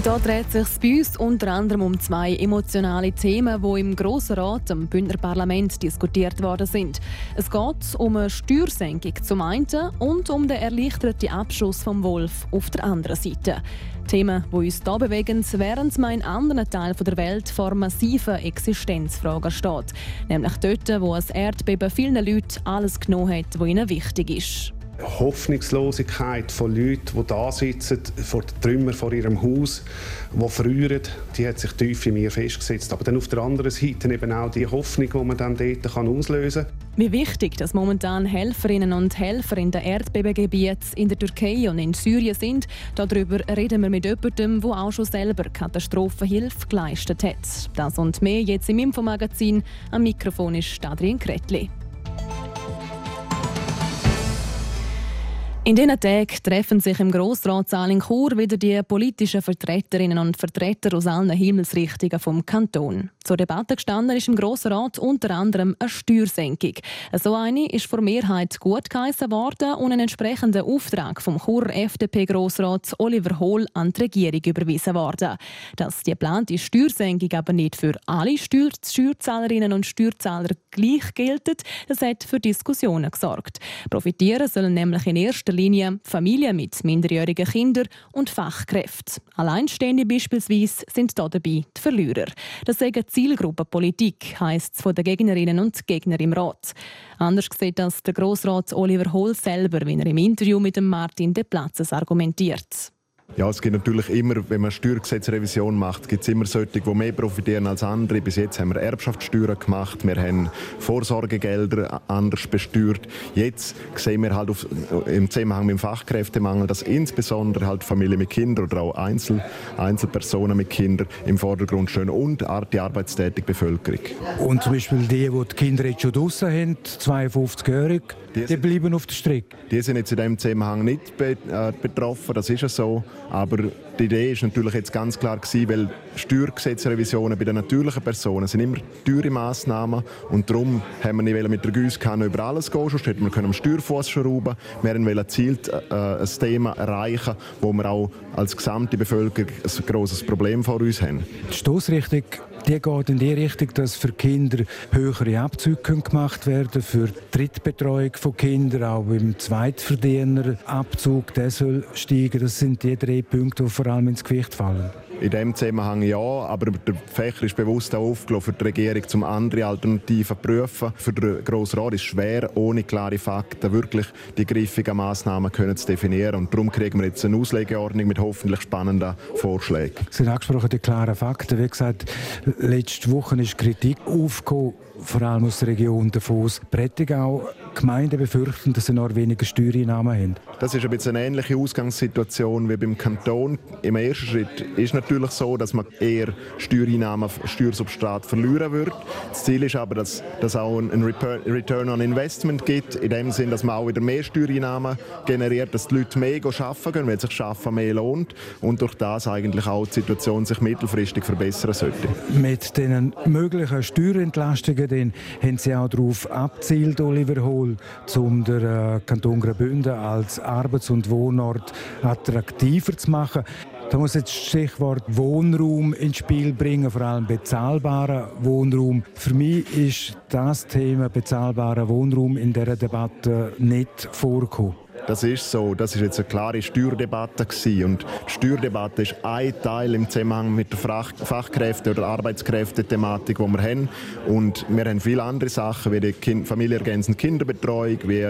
Und da dreht sich bei uns unter anderem um zwei emotionale Themen, die im Grossen Rat, im Bündner Parlament, diskutiert worden sind. Es geht um eine Steuersenkung zum einen und um den erleichterten Abschuss vom Wolf auf der anderen Seite. Themen, die uns hier bewegen, während man in anderen Teilen der Welt vor massiven Existenzfragen steht. Nämlich dort, wo ein Erdbeben vielen Leuten alles genommen hat, was ihnen wichtig ist. Hoffnungslosigkeit von Leuten, die da sitzen, vor den Trümmern vor ihrem Haus, die frieren, die hat sich tief in mir festgesetzt. Aber dann auf der anderen Seite eben auch die Hoffnung, die man dann dort kann auslösen kann. Wie wichtig, dass momentan Helferinnen und Helfer in den Erdbebengebieten in der Türkei und in Syrien sind, darüber reden wir mit jemandem, der auch schon selber Katastrophenhilfe geleistet hat. Das und mehr jetzt im Infomagazin. Am Mikrofon ist Adrian Kretli. In diesen Tagen treffen sich im Grossratssaal in Chur wieder die politischen Vertreterinnen und Vertreter aus allen Himmelsrichtungen vom Kanton. Zur Debatte gestanden ist im Grossen Rat unter anderem eine Steuersenkung. So eine ist vor Mehrheit gut geheissen worden und ein entsprechender Auftrag vom Chur FDP-Grossrat Oliver Hohl an die Regierung überwiesen worden. Dass die geplante Steuersenkung aber nicht für alle Steuer Steuerzahlerinnen und Steuerzahler gleich gilt, das hat für Diskussionen gesorgt. Profitieren sollen nämlich in erster Linie Familien mit minderjährigen Kindern und Fachkräfte. Alleinstehende beispielsweise sind dabei die Verlierer. Das sagen Zielgruppe Politik, heisst es von den Gegnerinnen und Gegnern im Rat. Anders sieht das der Grossrat Oliver Hohl selber, wenn er im Interview mit Martin De Platzes argumentiert. Ja, es gibt natürlich immer, wenn man Steuergesetzrevision macht, gibt es immer solche, die mehr profitieren als andere. Bis jetzt haben wir Erbschaftssteuern gemacht, wir haben Vorsorgegelder anders besteuert. Jetzt sehen wir halt auf, im Zusammenhang mit dem Fachkräftemangel, dass insbesondere halt Familien mit Kindern oder auch Einzel, Einzelpersonen mit Kindern im Vordergrund stehen und die arbeitstätige Bevölkerung. Und zum Beispiel die, die die Kinder jetzt schon draußen haben, 52-jährig, die, die, bleiben auf der Strecke? Die sind jetzt in diesem Zusammenhang nicht äh, betroffen, das ist ja so. Aber die Idee ist natürlich jetzt ganz klar gewesen, weil Steuergesetzrevisionen bei den natürlichen Personen sind immer teure Massnahmen und darum haben wir nicht mit der Gießkanne über alles gehen, sonst hätten wir am Steuerfuss schrauben Wir wollen gezielt äh, ein Thema erreichen, wo wir auch als gesamte Bevölkerung ein grosses Problem vor uns haben. Die Stoßrichtung die geht in die Richtung, dass für Kinder höhere Abzüge gemacht werden für die Drittbetreuung von Kindern, auch beim Zweitverdienerabzug, der soll steigen. Das sind die drei Punkte, die vor allem ins Gewicht fallen. In dem Zusammenhang ja, aber der Fächer ist bewusst auch aufgelaufen für die Regierung, um andere Alternativen zu prüfen. Für den Grossen Rat ist es schwer, ohne klare Fakten wirklich die griffigen Massnahmen können zu definieren. Und darum kriegen wir jetzt eine Auslegeordnung mit hoffentlich spannenden Vorschlägen. Sie haben angesprochen, die klaren Fakten. Wie gesagt, letzte Woche ist Kritik aufgekommen vor allem aus der Region Davos, Prättigau, Gemeinden befürchten, dass sie noch weniger Steuereinnahmen haben. Das ist ein bisschen eine ähnliche Ausgangssituation wie beim Kanton. Im ersten Schritt ist natürlich so, dass man eher Steuereinnahmen, Steuersubstrat verlieren wird. Das Ziel ist aber, dass es auch ein Return on Investment gibt, in dem Sinn, dass man auch wieder mehr Steuereinnahmen generiert, dass die Leute mehr arbeiten können, weil sich Schaffen mehr lohnt und durch das eigentlich auch die Situation sich mittelfristig verbessern sollte. Mit den möglichen Steuerentlastungen dann haben sie auch darauf abzielt, Oliver Hohl, um den äh, Kanton Graubünden als Arbeits- und Wohnort attraktiver zu machen. Da muss jetzt das Stichwort Wohnraum ins Spiel bringen, vor allem bezahlbarer Wohnraum. Für mich ist das Thema bezahlbarer Wohnraum in dieser Debatte nicht vorgekommen. Das ist so. Das ist jetzt eine klare Steuerdebatte gewesen. und die Steuerdebatte ist ein Teil im Zusammenhang mit der Fachkräfte- oder Arbeitskräfte-Thematik, die wir haben. Und wir haben viele andere Sachen wie die kind familienergänzende Kinderbetreuung, wie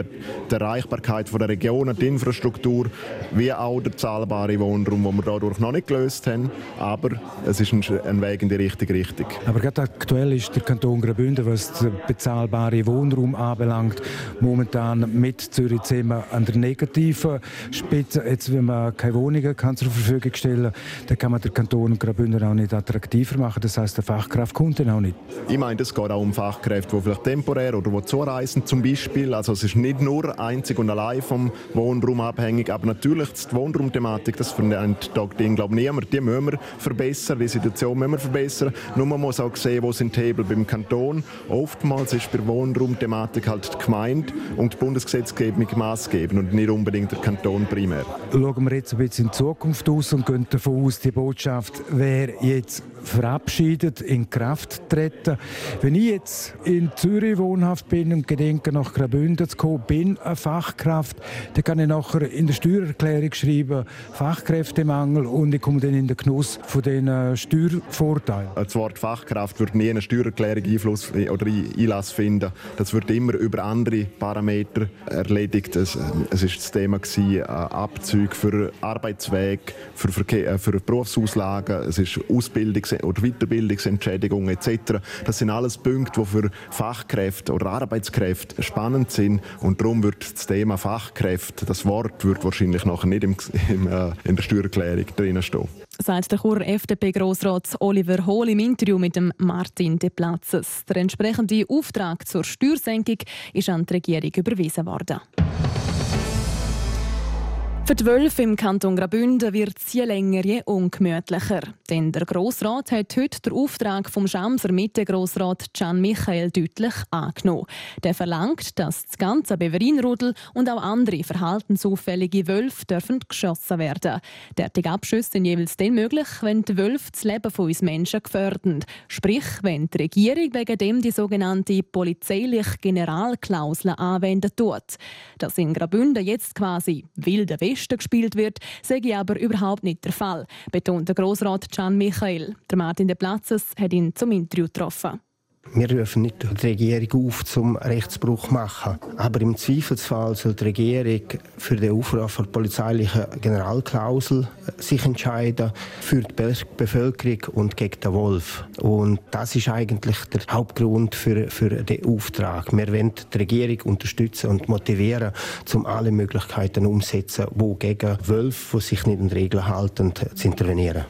die Erreichbarkeit der Regionen, die Infrastruktur, wie auch der zahlbare Wohnraum, den wir dadurch noch nicht gelöst haben. Aber es ist ein Weg in die richtige Richtung. Aber gerade aktuell ist der Kanton Graubünden, was den bezahlbaren Wohnraum anbelangt, momentan mit Zürich zusammen an der negativen Spitze. Jetzt, wenn man keine Wohnungen kann zur Verfügung stellen kann, dann kann man den Kanton Graubünden auch nicht attraktiver machen. Das heißt, der Fachkraft kommt dann auch nicht. Ich meine, es geht auch um Fachkräfte, die vielleicht temporär oder die zureisen zum Beispiel. Also es ist nicht nur einzig und allein vom Wohnraum abhängig, aber natürlich die Wohnraumthematik, das verneint Ding, glaube niemand. Die müssen wir verbessern, die Situation müssen wir verbessern. Nur man muss auch sehen, wo sind die Hebel beim Kanton. Oftmals ist bei Wohnraumthematik halt die Gemeinde und die Bundesgesetzgebung maßgebend und nicht unbedingt der Kanton primär. Schauen wir jetzt ein bisschen in die Zukunft aus und gehen davon aus, die Botschaft wäre jetzt verabschiedet, in Kraft treten. Wenn ich jetzt in Zürich wohnhaft bin und gedenke, nach Graubünden zu kommen, bin eine Fachkraft, dann kann ich nachher in der Steuererklärung schreiben, Fachkräftemangel und ich komme dann in den Genuss von den äh, Steuervorteilen. Das Wort Fachkraft wird nie in einer Steuererklärung Einfluss oder Einlass finden. Das wird immer über andere Parameter erledigt. Es, es ist das Thema äh, Abzüge für Arbeitsweg, für, Verkehr, äh, für Berufsauslagen, es ist Ausbildungs oder Weiterbildungsentschädigungen etc. Das sind alles Punkte, die für Fachkräfte oder Arbeitskräfte spannend sind und darum wird das Thema Fachkräfte, das Wort wird wahrscheinlich nachher nicht im, im, äh, in der Steuererklärung drin stehen. Sagt der Churer FDP-Grossrat Oliver Hohl im Interview mit dem Martin De Platzes. Der entsprechende Auftrag zur Steuersenkung ist an die Regierung überwiesen worden. Für die Wölfe im Kanton Graubünden wird es je länger, je ungemütlicher. Denn der Grossrat hat heute den Auftrag vom Schamser Mitte-Grossrat Can Michael deutlich angenommen. Der verlangt, dass das ganze Beverinrudel und auch andere verhaltensauffällige Wölfe dürfen geschossen werden. Derartige Abschüsse sind jeweils dann möglich, wenn die Wölfe das Leben von uns Menschen gefährden. Sprich, wenn die Regierung wegen dem die sogenannte polizeiliche Generalklausel anwenden tut. Das in Graubünden jetzt quasi wilde West Westen gespielt wird, sei aber überhaupt nicht der Fall, betont der Grossrat Can Michael. Der Martin de Platzes hat ihn zum Interview getroffen. Wir rufen nicht die Regierung auf, zum Rechtsbruch zu machen. Aber im Zweifelsfall soll die Regierung für den Aufruf der polizeilichen Generalklausel sich entscheiden, für die Bevölkerung und gegen den Wolf. Und das ist eigentlich der Hauptgrund für, für den Auftrag. Wir wollen die Regierung unterstützen und motivieren, um alle Möglichkeiten umzusetzen, die gegen Wölfe, die sich nicht an Regeln halten, zu intervenieren.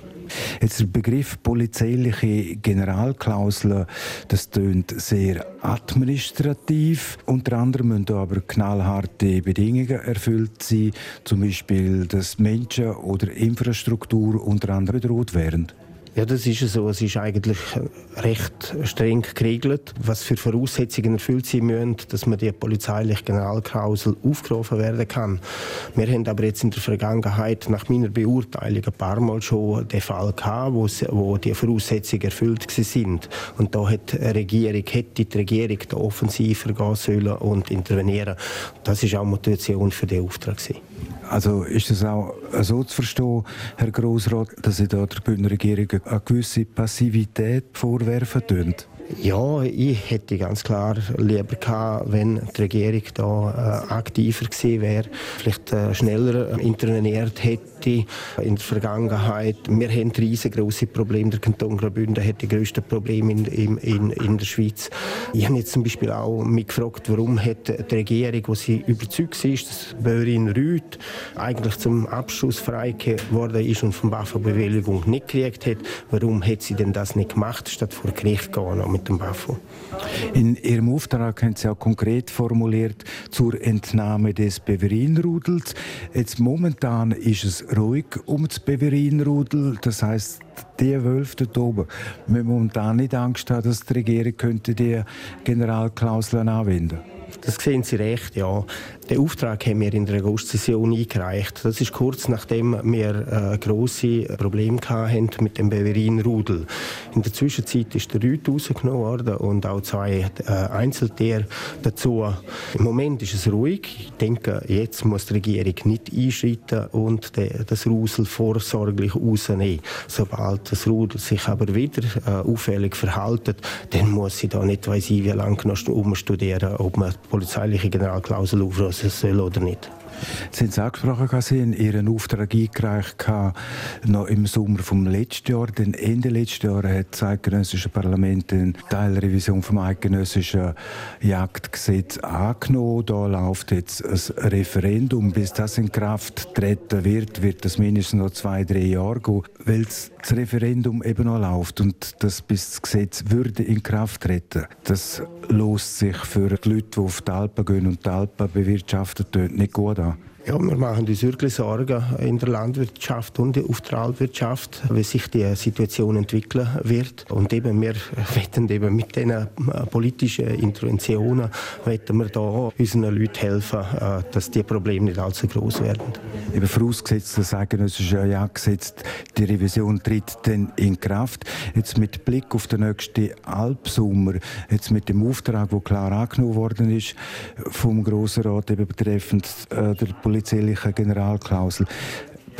Jetzt der Begriff polizeiliche Generalklausel, das tönt sehr administrativ. Unter anderem müssen aber knallharte Bedingungen erfüllt sein, zum Beispiel, dass Menschen oder Infrastruktur unter anderem bedroht werden. Ja, das ist so. Es ist eigentlich recht streng geregelt, was für Voraussetzungen erfüllt sein müssen, dass man die polizeiliche Generalklausel aufgerufen werden kann. Wir haben aber jetzt in der Vergangenheit nach meiner Beurteilung ein paar Mal schon den Fall gehabt, wo, wo die Voraussetzungen erfüllt sind. Und da hat die Regierung, hätte die Regierung da offensiver gehen sollen und intervenieren. Das ist auch Motivation für den Auftrag. Gewesen. Also ist es auch so zu verstehen, Herr Grossrat, dass Sie da der Bündner Regierung eine gewisse Passivität vorwerfen tun? Ja, ich hätte ganz klar lieber gehabt, wenn die Regierung da äh, aktiver gewesen wäre, vielleicht äh, schneller interveniert hätte in der Vergangenheit. Wir haben riesengroße Probleme. Der Kanton Graubünden hat die grössten Probleme in, in, in, der Schweiz. Ich habe jetzt zum Beispiel auch mich gefragt, warum hat die Regierung, wo sie überzeugt ist, dass Böhrin Rüth eigentlich zum Abschuss freigegeben worden ist und von Waffenbewilligung nicht gekriegt hat, warum hat sie denn das nicht gemacht, statt vor Gericht gehen mit dem BAFO. In Ihrem Auftrag haben Sie auch konkret formuliert zur Entnahme des Beverinrudels. Jetzt momentan ist es ruhig um das Beverinrudel, das heißt die Wölfe dort oben. Haben momentan nicht Angst haben, dass die Regierung könnte die Generalklauseln anwenden könnte. Das sehen Sie recht, ja. Den Auftrag haben wir in der August-Session eingereicht. Das ist kurz nachdem wir äh, grosse Probleme hatten mit dem Beverin-Rudel. In der Zwischenzeit ist der Rüt rausgenommen worden und auch zwei äh, Einzeltiere dazu. Im Moment ist es ruhig. Ich denke, jetzt muss die Regierung nicht einschreiten und de, das Rusel vorsorglich rausnehmen. Sobald das Rudel sich aber wieder äh, auffällig verhält, dann muss sie da nicht weiss ich, wie lange noch umstudieren, ob man die polizeiliche Generalklausel se, se je odniti. Sie haben es angesprochen, Sie haben Ihren Auftrag eingereicht noch im Sommer vom letzten Jahr. Denn Ende letzten Jahr hat das eidgenössische Parlament eine Teilrevision vom eidgenössischen Jagdgesetz angenommen. Da läuft jetzt ein Referendum. Bis das in Kraft treten wird, wird das mindestens noch zwei, drei Jahre gehen, weil das Referendum eben noch läuft und das bis das Gesetz würde in Kraft treten. Das lost sich für die Leute, die auf die Alpen gehen und die Alpen bewirtschaften, nicht gut an. Ja, wir machen uns wirklich Sorgen in der Landwirtschaft und auf der Altwirtschaft, wie sich die Situation entwickeln wird. Und eben, wir wetten eben mit diesen äh, politischen Interventionen wetten wir da unseren Leuten helfen, äh, dass die Probleme nicht allzu groß werden. Eben vorausgesetzt, das eidgenössische ja gesetzt, die Revision tritt dann in Kraft. Jetzt mit Blick auf den nächsten Alpsommer, jetzt mit dem Auftrag, der klar angenommen worden ist vom Grossen Rat eben betreffend äh, der polizeilichen Generalklausel.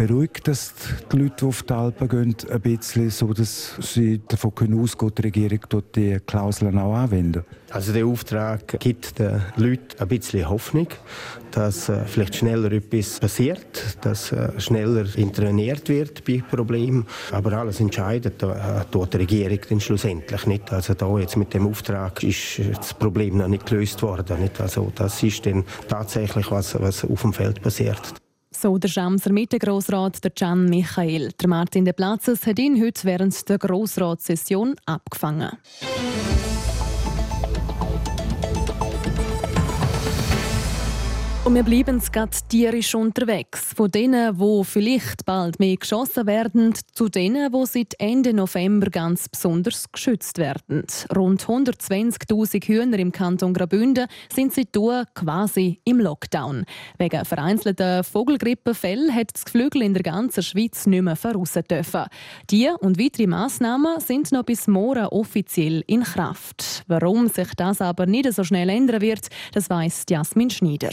Beruhigt das die Leute, die auf die Alpen gehen, ein bisschen, so dass sie davon können ausgehen, die Regierung dort die Klauseln auch anwenden? Also der Auftrag gibt den Leuten ein bisschen Hoffnung, dass äh, vielleicht schneller etwas passiert, dass äh, schneller interveniert wird bei Problemen. Aber alles entscheidet äh, die Regierung dann schlussendlich nicht. Also da jetzt mit dem Auftrag ist das Problem noch nicht gelöst worden. Nicht? Also das ist dann tatsächlich was, was auf dem Feld passiert. So der Schamser Mittegrossrat, der Can Michael. Der Martin de Platzes hat ihn heute während der Grossratssession abgefangen. Und wir bleiben gerade tierisch unterwegs. Von denen, wo vielleicht bald mehr geschossen werden, zu denen, wo seit Ende November ganz besonders geschützt werden. Rund 120.000 Hühner im Kanton Graubünden sind seitdem quasi im Lockdown. Wegen vereinzelter Vogelgrippefälle hat das Geflügel in der ganzen Schweiz nicht mehr voraus dürfen. Die und weitere Massnahmen sind noch bis morgen offiziell in Kraft. Warum sich das aber nicht so schnell ändern wird, das weiss Jasmin Schneider.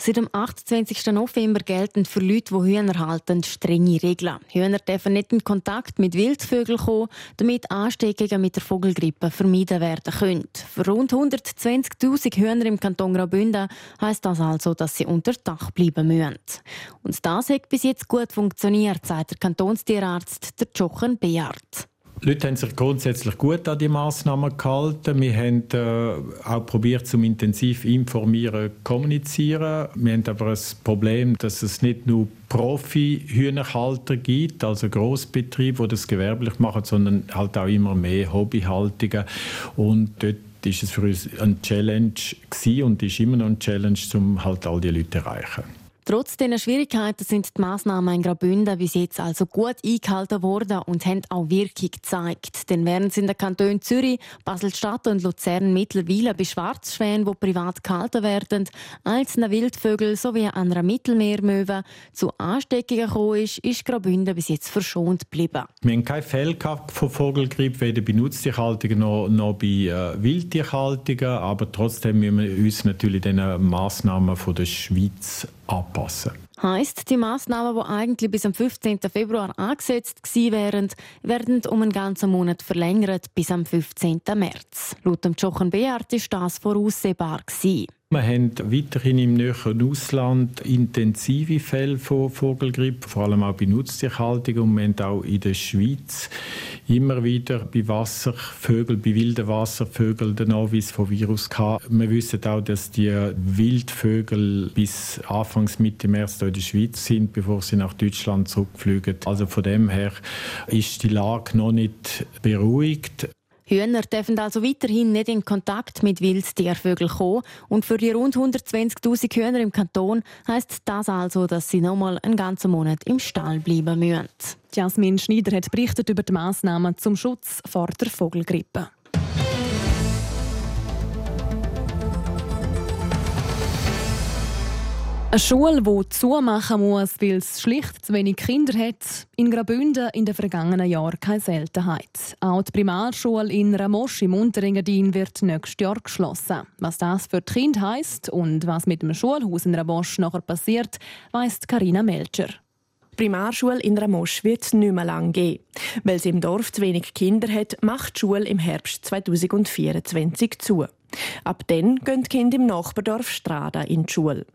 Seit dem 28. November gelten für Leute, die Hühner halten, strenge Regeln. Hühner dürfen nicht in Kontakt mit Wildvögeln kommen, damit Ansteckungen mit der Vogelgrippe vermieden werden können. Für rund 120.000 Hühner im Kanton Graubünden heisst das also, dass sie unter Dach bleiben müssen. Und das hat bis jetzt gut funktioniert, sagt der Kantonstierarzt der Jochen Beard. Die Leute haben sich grundsätzlich gut an die Massnahmen gehalten. Wir haben äh, auch probiert, zum intensiv informieren, kommunizieren. Wir haben aber ein Problem, dass es nicht nur Profi-Hühnerhalter gibt, also Großbetriebe, die das gewerblich machen, sondern halt auch immer mehr Hobbyhaltungen. Und dort ist es für uns eine Challenge gewesen und ist immer noch eine Challenge, um halt all die Leute zu erreichen. Trotz dieser Schwierigkeiten sind die Massnahmen in Graubünden bis jetzt also gut eingehalten worden und haben auch Wirkung gezeigt. Denn während es in den Kantonen Zürich, Basel-Stadt und Luzern mittlerweile bei Schwarzschwänen, die privat gehalten werden, einzelnen Wildvögeln sowie einer Mittelmeermöwe zu Ansteckungen gekommen ist, ist Graubünden bis jetzt verschont geblieben. Wir haben keine Fälle von Vogelgrippe, weder bei Nutztierhaltungen noch, noch bei äh, Wildtierhaltungen, aber trotzdem müssen wir uns natürlich den Massnahmen der Schweiz anpassen. Heißt, die Massnahmen, die eigentlich bis am 15. Februar angesetzt wären, werden um einen ganzen Monat verlängert bis am 15. März. Laut dem Jochen Beart ist das voraussehbar gewesen. Wir haben weiterhin im näheren Ausland intensive Fälle von Vogelgrippe, vor allem auch bei Nutztierhaltung. Und wir haben auch in der Schweiz immer wieder bei Wasservögeln, bei wilden Wasservögeln den Nachweis von Virus gehabt. Wir wissen auch, dass die Wildvögel bis Anfangs Mitte März in der Schweiz sind, bevor sie nach Deutschland zurückfliegen. Also von dem her ist die Lage noch nicht beruhigt. Hühner dürfen also weiterhin nicht in Kontakt mit Wildtiervögeln kommen. Und für die rund 120.000 Hühner im Kanton heißt das also, dass sie nochmal einen ganzen Monat im Stall bleiben müssen. Jasmin Schneider hat berichtet über die Massnahmen zum Schutz vor der Vogelgrippe. Eine Schule, die zumachen muss, weil es schlicht zu wenig Kinder hat, in Graubünden in den vergangenen Jahren keine Seltenheit. Auch die Primarschule in Ramosch im Unterengadin wird nächstes Jahr geschlossen. Was das für die Kinder heisst und was mit dem Schulhaus in Ramosch nachher passiert, weiss Karina Melcher. Die Primarschule in Ramosch wird nicht mehr lange geben. Weil sie im Dorf zu wenig Kinder hat, macht die Schule im Herbst 2024 zu. Ab dann gehen die Kinder im Nachbardorf Strada in die Schule.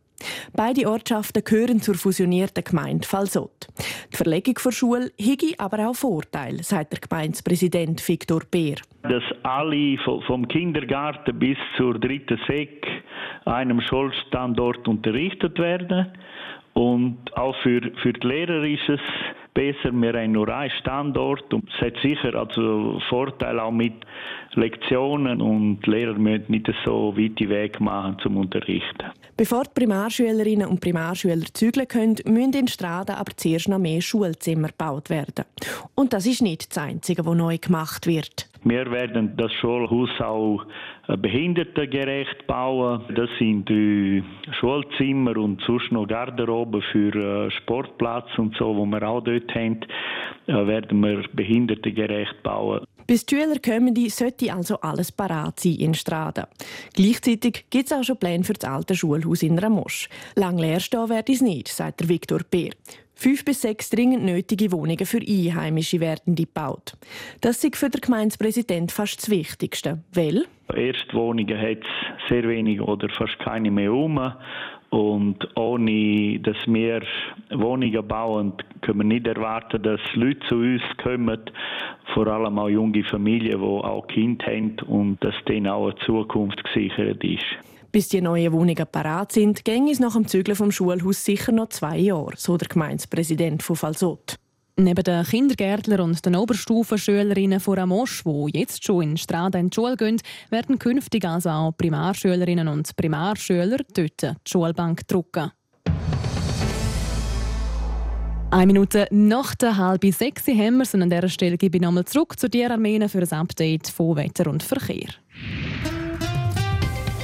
Beide Ortschaften gehören zur fusionierten Gemeinde Falsott. Die Verlegung der Schule hege aber auch Vorteile, sagt der Gemeindepräsident Viktor Beer. Dass alle vom Kindergarten bis zur dritten Sek einem Schulstandort unterrichtet werden und auch für, für die Lehrer ist es besser. Wir haben nur einen Standort und es hat sicher also Vorteile auch mit Lektionen und Lehrer müssen nicht so weite Weg machen zum Unterrichten. Bevor die Primarschülerinnen und Primarschüler zügeln können, müssen in Straden aber zuerst noch mehr Schulzimmer gebaut werden. Und das ist nicht das Einzige, was neu gemacht wird. Wir werden das Schulhaus auch äh, behindertengerecht bauen. Das sind die Schulzimmer und sonst noch Garderobe für äh, Sportplatz und so, wo wir auch dort haben, äh, werden wir behindertengerecht bauen. Bis die Schüler kommen, sollte also alles parat sein in Straden. Gleichzeitig gibt es auch schon Pläne für das alte Schulhaus in Ramosch. Lang leer stehen werde es nicht, sagt der Viktor Peer. Fünf bis sechs dringend nötige Wohnungen für Einheimische werden gebaut. Das ist für den Gemeindepräsident fast das Wichtigste. Weil? Erstwohnungen hat es sehr wenig oder fast keine mehr um. Und ohne dass wir Wohnungen bauen, können wir nicht erwarten, dass Leute zu uns kommen, vor allem auch junge Familien, die auch Kinder haben und dass denen auch eine Zukunft gesichert ist. Bis die neuen Wohnungen parat sind, ging es nach dem Zügeln vom Schulhaus sicher noch zwei Jahre, so der Gemeindepräsident von Falsot. Neben den Kindergärtler und den Oberstufenschülerinnen von Amosch, die jetzt schon in Strada in die Schule gehen, werden künftig also auch Primarschülerinnen und Primarschüler dort die Schulbank drucken. Eine Minute nach der halben sechs haben wir an dieser Stelle gebe ich nochmal zurück zu dir, Armene, für ein Update von Wetter und Verkehr.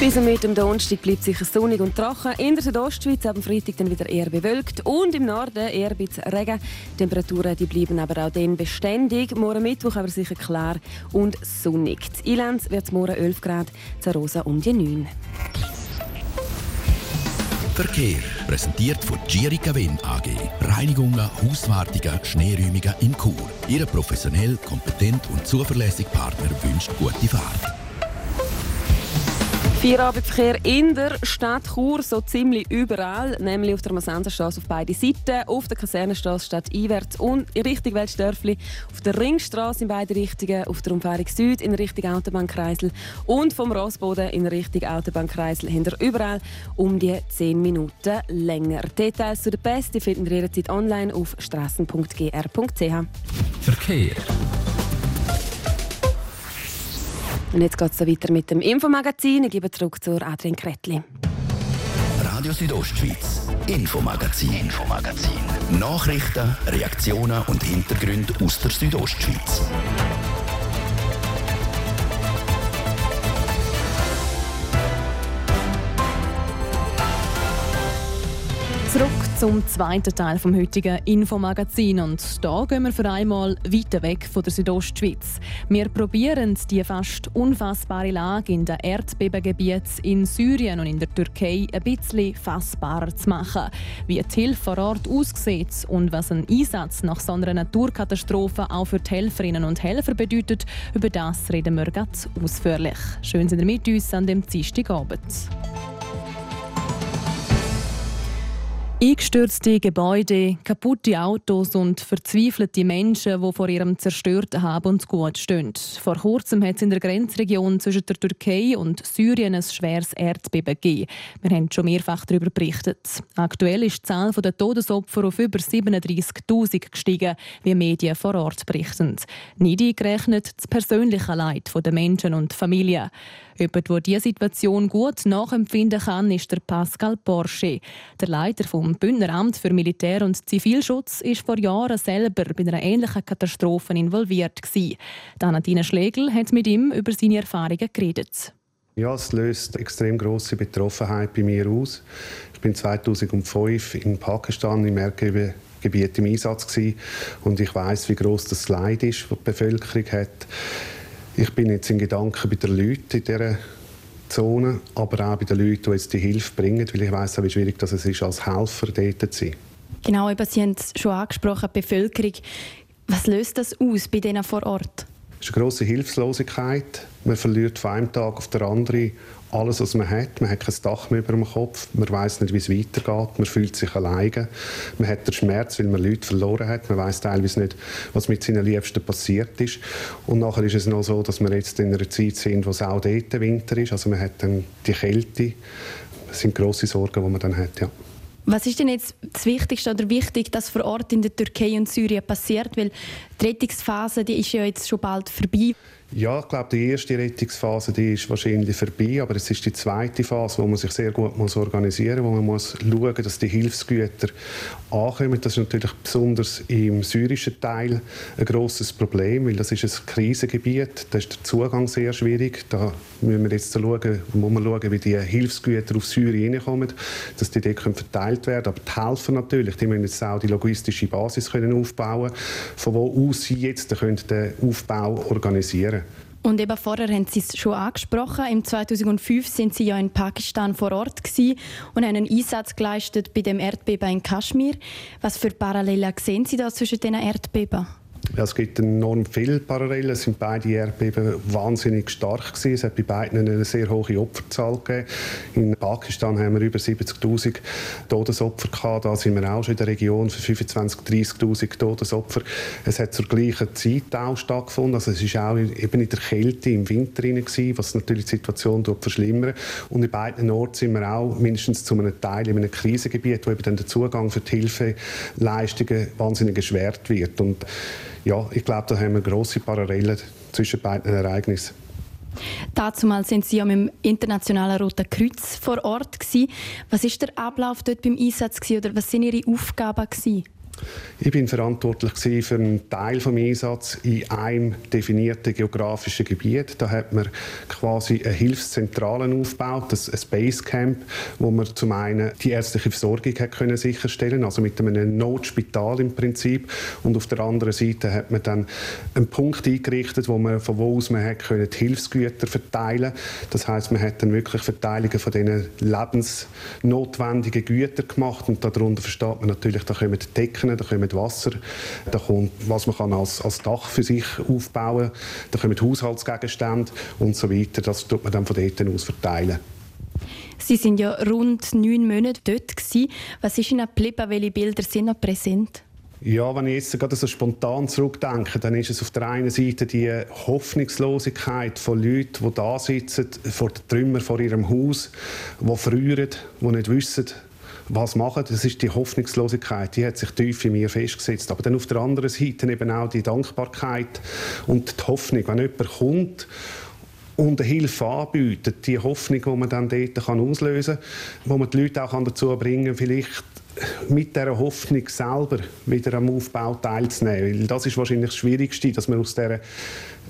bis am Mittwoch am Donnerstag bleibt sicher sonnig und trocken. In der Südostschweiz am Freitag dann wieder eher bewölkt und im Norden eher ein bisschen Regen. Die Temperaturen die bleiben aber auch dann beständig. Morgen Mittwoch aber sicher klar und sonnig. In Ilanz wird es morgen 11 Grad, Zarosa um die 9. Verkehr präsentiert von Girica Wind AG. Reinigungen, Hauswartungen, Schneeräumungen in Chur. Ihre professionell, kompetent und zuverlässige Partner wünscht gute Fahrt. Feierabendverkehr in der Stadt Chur, so ziemlich überall, nämlich auf der Masenserstraße auf beide Seiten, auf der Kasernenstraße statt einwärts und in Richtung Weltstörfli, auf der Ringstraße in beide Richtungen, auf der Umfahrung Süd in Richtung Autobahnkreisel und vom Rossboden in Richtung Autobahnkreisel hinter überall um die 10 Minuten länger. Details zu der Beste finden ihr jederzeit online auf strassen.gr.ch. Verkehr. Und jetzt geht es weiter mit dem Infomagazin. Ich gebe zurück zur Adrian Kretli. Radio Südostschweiz, Infomagazin, Infomagazin. Nachrichten, Reaktionen und Hintergründe aus der Südostschweiz. Zurück zum zweiten Teil vom heutigen Infomagazin und da gehen wir für einmal weiter weg von der Südostschweiz. Wir probieren die fast unfassbare Lage in den Erdbebengebieten in Syrien und in der Türkei ein bisschen fassbarer zu machen. Wie die Hilfe vor Ort aussieht und was ein Einsatz nach so einer Naturkatastrophe auch für die Helferinnen und Helfer bedeutet, über das reden wir ganz ausführlich. Schön sind ihr mit uns an dem Dienstagabend. Eingestürzte Gebäude, kaputte Autos und verzweifelte Menschen, die vor ihrem zerstörten Hab und Gut stehen. Vor kurzem hat es in der Grenzregion zwischen der Türkei und Syrien ein schweres Erdbeben gegeben. Wir haben schon mehrfach darüber berichtet. Aktuell ist die Zahl der Todesopfer auf über 37.000 gestiegen, wie Medien vor Ort berichten. Nicht eingerechnet das persönliche Leid der Menschen und Familien. Jemand, der diese Situation gut nachempfinden kann, ist der Pascal Porsche. Der Leiter vom Bündner Amt für Militär- und Zivilschutz ist vor Jahren selber bei einer ähnlichen Katastrophe involviert. Nadine Schlegel hat mit ihm über seine Erfahrungen geredet. Ja, es löst extrem große Betroffenheit bei mir aus. Ich bin 2005 in Pakistan im Erdgebiet im Einsatz gewesen, und ich weiß, wie groß das Leid ist, das die Bevölkerung hat. Ich bin jetzt in Gedanken bei den Leuten in dieser Zone, aber auch bei den Leuten, die jetzt die Hilfe bringen, weil ich weiß wie schwierig das ist, als Helfer dort zu sein. Genau, eben, Sie haben es schon angesprochen, die Bevölkerung. Was löst das aus bei denen vor Ort? Es ist eine grosse Hilflosigkeit. Man verliert von einem Tag auf den anderen alles, was man hat. Man hat kein Dach mehr über dem Kopf. Man weiß nicht, wie es weitergeht. Man fühlt sich alleine. Man hat den Schmerz, weil man Leute verloren hat. Man weiß teilweise nicht, was mit seinen Liebsten passiert ist. Und nachher ist es noch so, dass wir jetzt in einer Zeit sind, wo es auch dort Winter ist. Also man hat dann die Kälte. Das sind grosse Sorgen, die man dann hat, ja. Was ist denn jetzt das Wichtigste oder wichtig, dass vor Ort in der Türkei und Syrien passiert? Weil die Rettungsphase die ist ja jetzt schon bald vorbei. Ja, ich glaube, die erste Rettungsphase die ist wahrscheinlich vorbei, aber es ist die zweite Phase, wo man sich sehr gut muss organisieren muss, wo man muss schauen dass die Hilfsgüter ankommen. Das ist natürlich besonders im syrischen Teil ein grosses Problem, weil das ist ein Krisengebiet, da ist der Zugang sehr schwierig. Da müssen wir jetzt schauen, muss man schauen, wie die Hilfsgüter auf Syrien hineinkommen, dass die dort verteilt werden können. Aber die Helfer natürlich, die müssen jetzt auch die logistische Basis können aufbauen von wo aus sie jetzt den Aufbau organisieren und eben vorher haben Sie es schon angesprochen. Im 2005 sind Sie ja in Pakistan vor Ort und haben einen Einsatz geleistet bei dem Erdbeben in Kaschmir. Was für Parallelen sehen Sie da zwischen diesen Erdbeben? Es gibt enorm viele Parallelen. Es sind beide Erdbeben wahnsinnig stark gewesen. Es hat bei beiden eine sehr hohe Opferzahl gegeben. In Pakistan haben wir über 70.000 Todesopfer gehabt. Da sind wir auch schon in der Region für 25.000, 30.000 Todesopfer. Es hat zur gleichen Zeit auch stattgefunden. Also es ist auch eben in der Kälte im Winter gewesen, was natürlich die Situation dort verschlimmert. Und in beiden Orten sind wir auch mindestens zu einem Teil in einem Krisengebiet, wo eben dann der Zugang für die Hilfeleistungen wahnsinnig erschwert wird. Und ja, ich glaube, da haben wir grosse Parallelen zwischen beiden Ereignissen. Dazu mal sind Sie ja mit dem Internationalen Roten Kreuz vor Ort gewesen. Was ist der Ablauf dort beim Einsatz gewesen, oder was sind Ihre Aufgaben gewesen? Ich bin verantwortlich für einen Teil des Einsatzes in einem definierten geografischen Gebiet. Da hat man quasi eine Hilfszentrale aufgebaut, ein Basecamp, wo man zum einen die ärztliche Versorgung hat können sicherstellen, also mit einem Notspital im Prinzip, und auf der anderen Seite hat man dann einen Punkt eingerichtet, wo man von wo aus man hat können die Hilfsgüter verteilen. Das heißt, man hat dann wirklich Verteilungen von diesen lebensnotwendigen Gütern gemacht und darunter versteht man natürlich, da kommen Decken Decken, da kommt Wasser, da kommt, was man kann als, als Dach für sich aufbauen kann, da kommen Haushaltsgegenstände und so weiter. Das tut man dann von dort aus verteilen. Sie sind ja rund neun Monate dort. Gewesen. Was ist Ihnen geblieben? Welche Bilder sind noch präsent? Ja, wenn ich jetzt gerade so spontan zurückdenke, dann ist es auf der einen Seite die Hoffnungslosigkeit von Leuten, die da sitzen, vor den Trümmern vor ihrem Haus, die frieren, die nicht wissen, was machen. Das ist die Hoffnungslosigkeit, die hat sich tief in mir festgesetzt. Aber dann auf der anderen Seite eben auch die Dankbarkeit und die Hoffnung, wenn jemand kommt und Hilfe anbietet, die Hoffnung, die man dann dort kann auslösen kann, wo man die Leute auch dazu bringen kann, vielleicht mit dieser Hoffnung selber wieder am Aufbau teilzunehmen. Weil das ist wahrscheinlich das Schwierigste, dass man aus dieser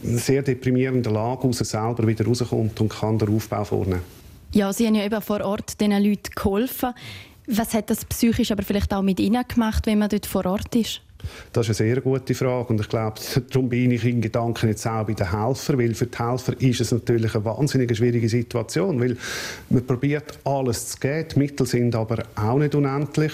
sehr deprimierenden Lage aus selber wieder rauskommt und kann den Aufbau vornehmen. Ja, Sie haben ja eben vor Ort diesen Leuten geholfen. Was hat das psychisch aber vielleicht auch mit Ihnen gemacht, wenn man dort vor Ort ist? Das ist eine sehr gute Frage und ich glaube, darum bin ich in Gedanken jetzt auch bei den Helfern, weil für die Helfer ist es natürlich eine wahnsinnig schwierige Situation, weil man probiert alles zu geben, die Mittel sind aber auch nicht unendlich.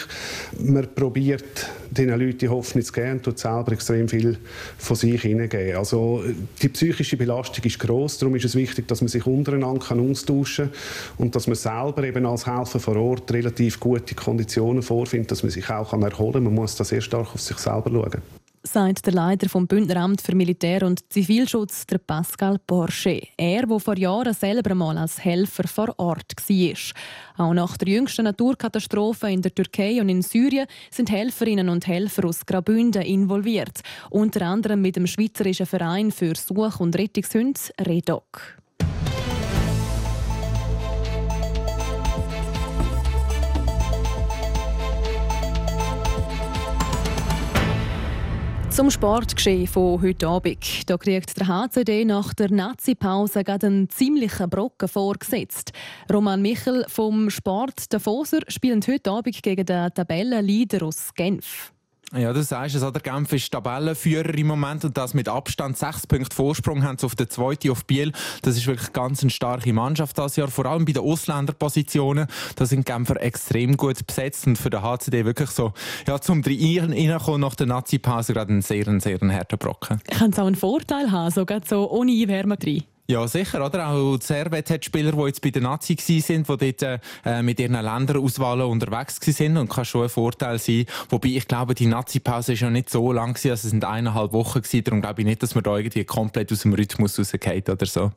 Man probiert den Leuten die Hoffnung zu geben und tut selber extrem viel von sich hineingeben. Also die psychische Belastung ist groß, darum ist es wichtig, dass man sich untereinander kann austauschen kann und dass man selber eben als Helfer vor Ort relativ gute Konditionen vorfindet, dass man sich auch erholen kann. Man muss da sehr stark auf sich selber schauen sagt der Leiter vom Bündneramt für Militär- und Zivilschutz, der Pascal Porsche. Er, der vor Jahren selber mal als Helfer vor Ort war. Auch nach der jüngsten Naturkatastrophe in der Türkei und in Syrien sind Helferinnen und Helfer aus Graubünden involviert. Unter anderem mit dem Schweizerischen Verein für Such- und Rettungshunde REDOC. Zum Sportgeschehen von heute Abend. Da kriegt der HCD nach der Nazi-Pause einen ziemlichen Brocken vorgesetzt. Roman Michel vom Sport Davoser spielt heute Abend gegen den Tabellenleader aus Genf. Ja, du sagst es, der Genf ist Tabellenführer im Moment und das mit Abstand sechs Punkte Vorsprung haben sie auf der zweiten auf Biel. Das ist wirklich ganz eine starke Mannschaft das Jahr, vor allem bei den Ausländerpositionen. Da sind die Genfer extrem gut besetzt und für den HCD wirklich so, ja, zum reinkommen nach der Nazi-Pause gerade ein sehr, sehr harter Brocken. Kann es auch einen Vorteil haben, sogar so ohne Einwärme drin? Ja, sicher, oder? Auch Servet hat Spieler, die jetzt bei der Nazi sind, die dort äh, mit ihren Länderauswahlen unterwegs sind und kann schon ein Vorteil sein. Wobei ich glaube, die Nazi-Pause ist ja nicht so lang gewesen, also es sind eineinhalb Wochen gewesen, darum glaube ich nicht, dass man da irgendwie komplett aus dem Rhythmus rausgeht oder so.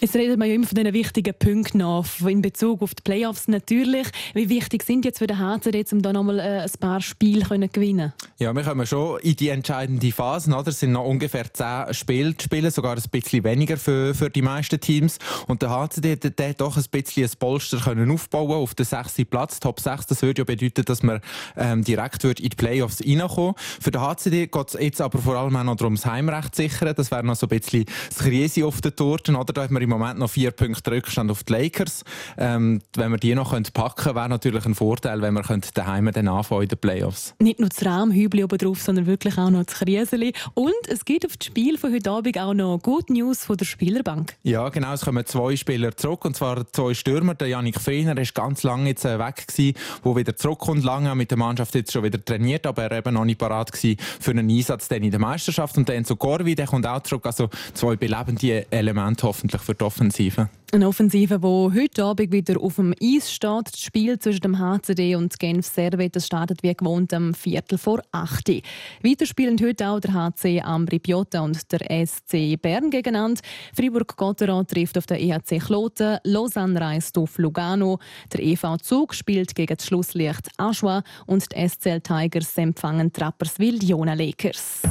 Es redet man ja immer von diesen wichtigen Punkten noch, in Bezug auf die Playoffs natürlich. Wie wichtig sind jetzt für den HCD, um da nochmal äh, ein paar Spiele zu gewinnen Ja, wir kommen schon in die entscheidende Phase. Oder? Es sind noch ungefähr zehn Spiele zu spielen, sogar ein bisschen weniger für, für die meisten Teams. Und der HCD hat doch ein bisschen ein Polster können aufbauen auf den sechsten Platz, Top 6. Das würde ja bedeuten, dass man ähm, direkt in die Playoffs reinkommen Für den HCD geht es jetzt aber vor allem auch noch darum, das Heimrecht zu sichern. Das wäre noch so ein bisschen das Krise auf den Torten. Oder? hat man im Moment noch vier Punkte Rückstand auf die Lakers. Ähm, wenn wir die noch packen könnte, wäre natürlich ein Vorteil, wenn wir daheim dann anfangen in den Playoffs. Nicht nur das Rahmhübli oben drauf, sondern wirklich auch noch das Krieseli. Und es gibt auf das Spiel von heute Abend auch noch Good News von der Spielerbank. Ja, genau. Es kommen zwei Spieler zurück, und zwar zwei Stürmer. Der Janik Feiner ist ganz lange jetzt äh, weg gewesen, wo wieder zurückkommt. Lange mit der Mannschaft jetzt schon wieder trainiert, aber er eben noch nicht parat gewesen für einen Einsatz in der Meisterschaft. Und dann so Gorvi, der kommt auch zurück. Also zwei belebende Elemente hoffentlich für die Offensive. Eine Offensive, die heute Abend wieder auf dem Eis steht. Das Spiel zwischen dem HCD und Genf Servet startet wie gewohnt am Viertel vor 8 Uhr. Weiter spielen heute auch der HC Ambri Piotta und der SC Bern gegeneinander. Fribourg-Gotteron trifft auf der EHC Kloten. Lausanne reist auf Lugano. Der EV Zug spielt gegen das Schlusslicht Aschua und die SCL Tigers empfangen Trapperswil Jona Lakers.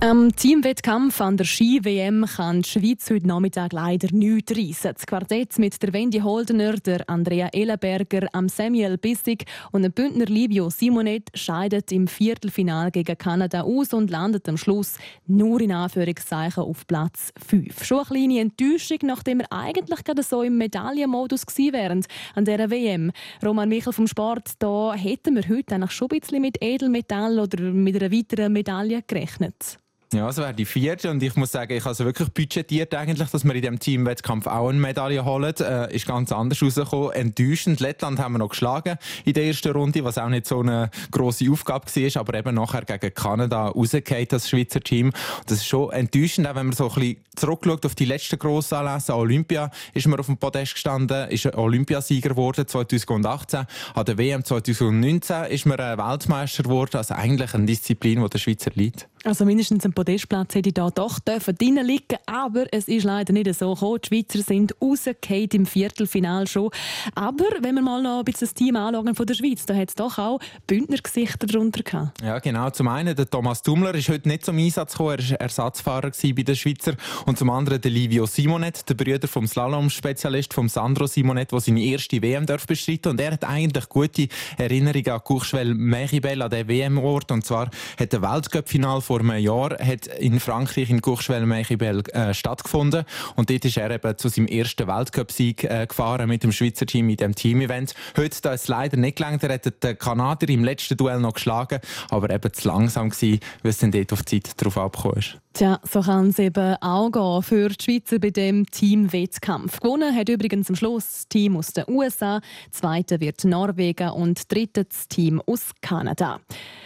Am Teamwettkampf an der Ski-WM kann die Schweiz heute Nachmittag leider nichts reissen. Das Quartett mit der Wendy Holdener, der Andrea Ellenberger, am Samuel Bissig und dem Bündner Livio Simonet scheidet im Viertelfinal gegen Kanada aus und landet am Schluss nur in Anführungszeichen auf Platz 5. Schon eine kleine Enttäuschung, nachdem wir eigentlich gerade so im Medaillenmodus wären an dieser WM. Roman Michel vom Sport, da hätten wir heute eigentlich schon ein bisschen mit Edelmetall oder mit einer weiteren Medaille gerechnet. Ja, das wäre die vierte und ich muss sagen, ich habe also wirklich budgetiert eigentlich, dass wir in diesem Teamwettkampf auch eine Medaille holen. Äh, ist ganz anders rausgekommen. Enttäuschend. Lettland haben wir noch geschlagen in der ersten Runde, was auch nicht so eine grosse Aufgabe war, aber eben nachher gegen Kanada rausgefallen, das Schweizer Team. Das ist schon enttäuschend, auch wenn man so ein bisschen zurückschaut auf die letzten grossen Anlässe. Olympia ist man auf dem Podest gestanden, ist Olympiasieger geworden 2018. An der WM 2019 ist man Weltmeister geworden, also eigentlich eine Disziplin, die der Schweizer liegt. Also mindestens ein Podestplatz hätte ich da doch drinnen liegen aber es ist leider nicht so gekommen. Die Schweizer sind rausgefallen im Viertelfinal schon. Aber wenn wir mal noch ein bisschen das Team anschauen von der Schweiz, da hat es doch auch Bündnergesichter darunter gehabt. Ja, genau. Zum einen der Thomas Dummler ist heute nicht zum Einsatz gekommen. Er war Ersatzfahrer bei den Schweizer. Und zum anderen der Livio Simonet, der Bruder vom Slalom-Spezialist, vom Sandro Simonet, der seine erste WM darf bestreiten Und er hat eigentlich gute Erinnerungen an Courchevel Mechibel, an den WM-Ort. Und zwar hat der Weltcup-Final vor einem Jahr hat in Frankreich in Courchevel Mechibel äh, stattgefunden. Und dort ist er eben zu seinem ersten Weltcup-Sieg äh, gefahren mit dem Schweizer Team in dem Team-Event. Heute da ist leider nicht gelangt. Er hat den Kanadier im letzten Duell noch geschlagen, aber eben zu langsam gewesen, weil es dann dort auf die Zeit drauf abgekommen ist. Tja, so kann es eben auch gehen für die Schweizer bei dem Team-Wettkampf. Gewonnen hat übrigens am Schluss das Team aus den USA, zweite wird Norwegen und dritte das Team aus Kanada.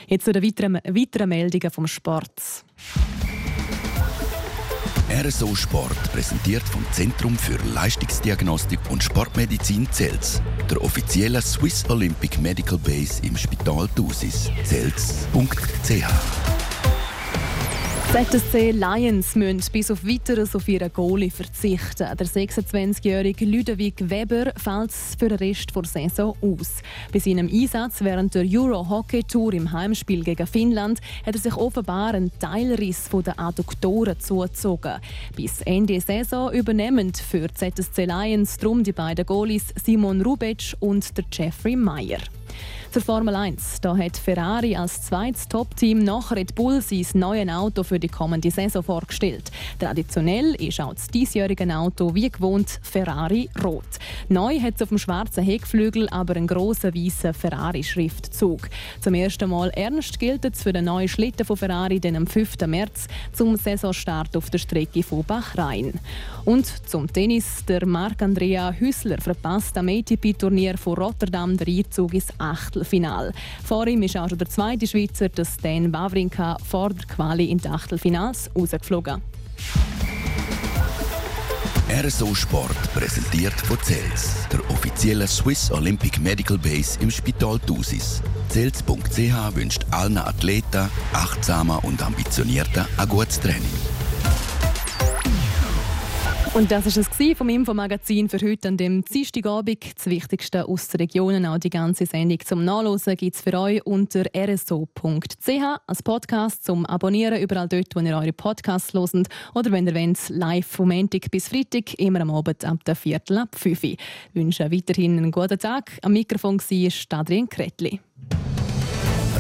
Jetzt zu den weiteren, weiteren Meldungen vom Sport. RSO Sport präsentiert vom Zentrum für Leistungsdiagnostik und Sportmedizin Zels, der offiziellen Swiss Olympic Medical Base im Spital Thusis. Zels.ch ZSC Lions müssen bis auf weiteres auf ihren Goalie verzichten. Der 26-jährige Ludovic Weber fällt für den Rest der Saison aus. Bei seinem Einsatz während der Euro Hockey Tour im Heimspiel gegen Finnland hat er sich offenbar einen Teilriss der Adduktoren zugezogen. Bis Ende Saison übernehmend für ZSC Lions drum die beiden Goalies Simon Rubic und der Jeffrey Meyer. Zur Formel 1. Da hat Ferrari als zweites Top-Team nach Red Bull sein neues Auto für die kommende Saison vorgestellt. Traditionell ist auch das diesjährige Auto wie gewohnt Ferrari rot. Neu hat es auf dem schwarzen Heckflügel aber einen grossen weißen Ferrari-Schriftzug. Zum ersten Mal ernst gilt es für den neuen Schlitten von Ferrari den am 5. März zum Saisonstart auf der Strecke von Bahrain. Und zum Tennis. Der Marc-Andrea Hüssler verpasst am ATP-Turnier von Rotterdam den Einzug ins Achtel Achtelfinal. Vor ihm ist auch schon der zweite Schweizer, der Stan Wawrinka, vor der Quali in die Achtelfinals rausgeflogen. RSO Sport präsentiert von CELS, der offiziellen Swiss Olympic Medical Base im Spital Thusis. CELS.ch wünscht allen Athleten, achtsamer und ambitionierter ein gutes Training. Und das war es vom Infomagazin für heute an dem Dienstagabend. Das Wichtigste aus den Regionen, auch die ganze Sendung zum Nachlesen gibt es für euch unter rso.ch als Podcast zum Abonnieren überall dort, wo ihr eure Podcasts hört oder wenn ihr wollt, live vom Montag bis Freitag, immer am Abend ab der Viertel ab 5 Uhr. Ich wünsche weiterhin einen guten Tag. Am Mikrofon war Adrian Kretli.